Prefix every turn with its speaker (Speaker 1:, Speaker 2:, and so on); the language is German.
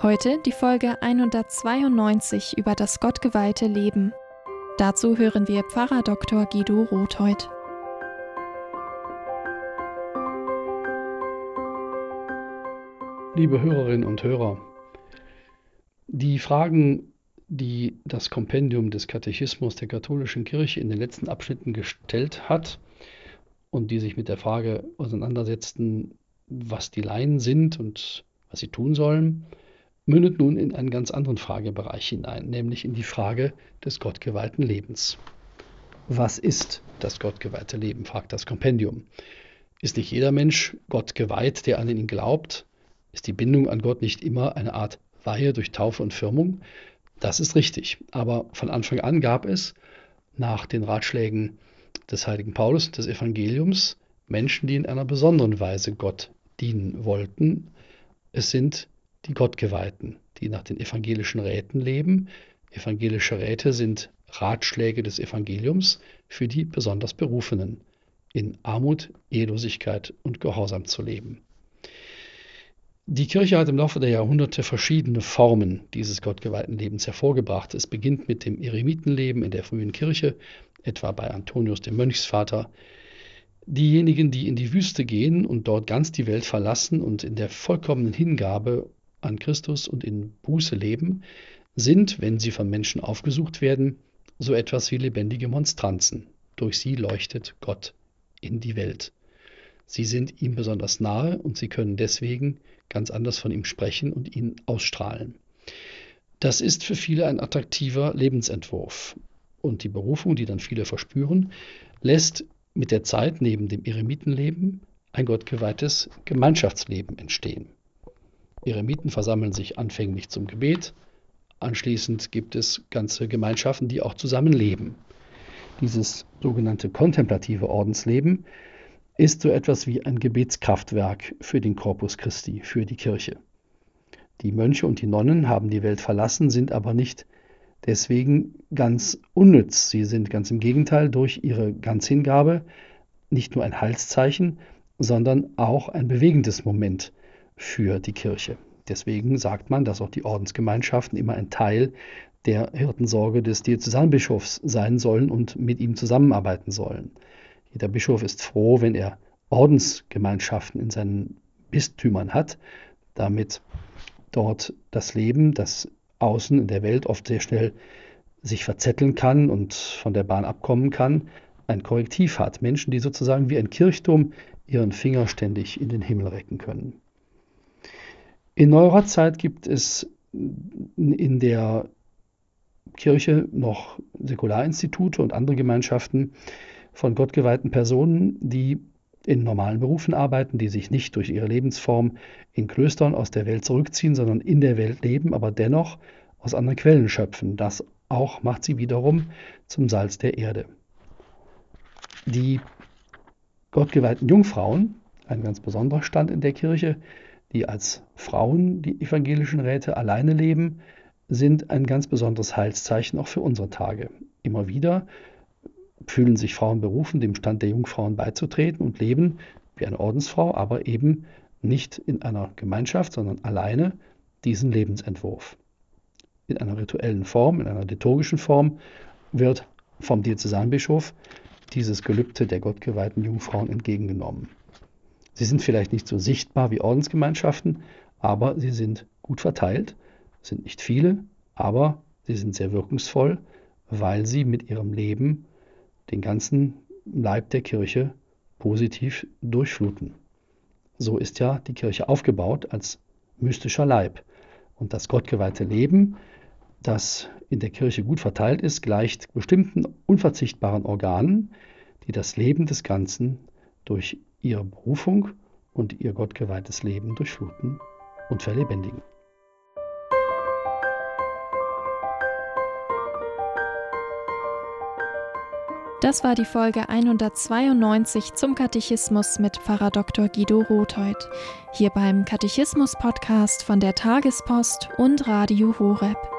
Speaker 1: Heute die Folge 192 über das gottgeweihte Leben. Dazu hören wir Pfarrer Dr. Guido Rothheut.
Speaker 2: Liebe Hörerinnen und Hörer, die Fragen, die das Kompendium des Katechismus der katholischen Kirche in den letzten Abschnitten gestellt hat und die sich mit der Frage auseinandersetzten, was die Laien sind und was sie tun sollen, mündet nun in einen ganz anderen Fragebereich hinein, nämlich in die Frage des gottgeweihten Lebens. Was ist das gottgeweihte Leben? fragt das Kompendium. Ist nicht jeder Mensch Gott geweiht, der an ihn glaubt? Ist die Bindung an Gott nicht immer eine Art Weihe durch Taufe und Firmung? Das ist richtig. Aber von Anfang an gab es nach den Ratschlägen des heiligen Paulus und des Evangeliums Menschen, die in einer besonderen Weise Gott dienen wollten. Es sind die Gottgeweihten, die nach den evangelischen Räten leben. Evangelische Räte sind Ratschläge des Evangeliums für die besonders Berufenen, in Armut, Ehelosigkeit und Gehorsam zu leben. Die Kirche hat im Laufe der Jahrhunderte verschiedene Formen dieses gottgeweihten Lebens hervorgebracht. Es beginnt mit dem Eremitenleben in der frühen Kirche, etwa bei Antonius dem Mönchsvater. Diejenigen, die in die Wüste gehen und dort ganz die Welt verlassen und in der vollkommenen Hingabe an Christus und in Buße leben, sind, wenn sie von Menschen aufgesucht werden, so etwas wie lebendige Monstranzen. Durch sie leuchtet Gott in die Welt. Sie sind ihm besonders nahe und sie können deswegen ganz anders von ihm sprechen und ihn ausstrahlen. Das ist für viele ein attraktiver Lebensentwurf. Und die Berufung, die dann viele verspüren, lässt mit der Zeit neben dem Eremitenleben ein gottgeweihtes Gemeinschaftsleben entstehen. Eremiten versammeln sich anfänglich zum Gebet, anschließend gibt es ganze Gemeinschaften, die auch zusammenleben. Dieses sogenannte kontemplative Ordensleben ist so etwas wie ein Gebetskraftwerk für den Corpus Christi, für die Kirche. Die Mönche und die Nonnen haben die Welt verlassen, sind aber nicht deswegen ganz unnütz. Sie sind ganz im Gegenteil durch ihre Ganzhingabe nicht nur ein Heilszeichen, sondern auch ein bewegendes Moment für die Kirche. Deswegen sagt man, dass auch die Ordensgemeinschaften immer ein Teil der Hirtensorge des Diözesanbischofs sein sollen und mit ihm zusammenarbeiten sollen. Jeder Bischof ist froh, wenn er Ordensgemeinschaften in seinen Bistümern hat, damit dort das Leben, das außen in der Welt oft sehr schnell sich verzetteln kann und von der Bahn abkommen kann, ein Korrektiv hat. Menschen, die sozusagen wie ein Kirchturm ihren Finger ständig in den Himmel recken können. In neuerer Zeit gibt es in der Kirche noch Säkularinstitute und andere Gemeinschaften von gottgeweihten Personen, die in normalen Berufen arbeiten, die sich nicht durch ihre Lebensform in Klöstern aus der Welt zurückziehen, sondern in der Welt leben, aber dennoch aus anderen Quellen schöpfen. Das auch macht sie wiederum zum Salz der Erde. Die gottgeweihten Jungfrauen, ein ganz besonderer Stand in der Kirche, die als Frauen die evangelischen Räte alleine leben, sind ein ganz besonderes Heilszeichen auch für unsere Tage. Immer wieder fühlen sich Frauen berufen, dem Stand der Jungfrauen beizutreten und leben wie eine Ordensfrau, aber eben nicht in einer Gemeinschaft, sondern alleine diesen Lebensentwurf. In einer rituellen Form, in einer liturgischen Form wird vom Diözesanbischof dieses Gelübde der gottgeweihten Jungfrauen entgegengenommen. Sie sind vielleicht nicht so sichtbar wie Ordensgemeinschaften, aber sie sind gut verteilt, sind nicht viele, aber sie sind sehr wirkungsvoll, weil sie mit ihrem Leben den ganzen Leib der Kirche positiv durchfluten. So ist ja die Kirche aufgebaut als mystischer Leib. Und das gottgeweihte Leben, das in der Kirche gut verteilt ist, gleicht bestimmten unverzichtbaren Organen, die das Leben des Ganzen durch ihre Berufung und ihr gottgeweihtes Leben durchfluten und verlebendigen.
Speaker 1: Das war die Folge 192 zum Katechismus mit Pfarrer Dr. Guido Rothold, hier beim Katechismus-Podcast von der Tagespost und Radio Horeb.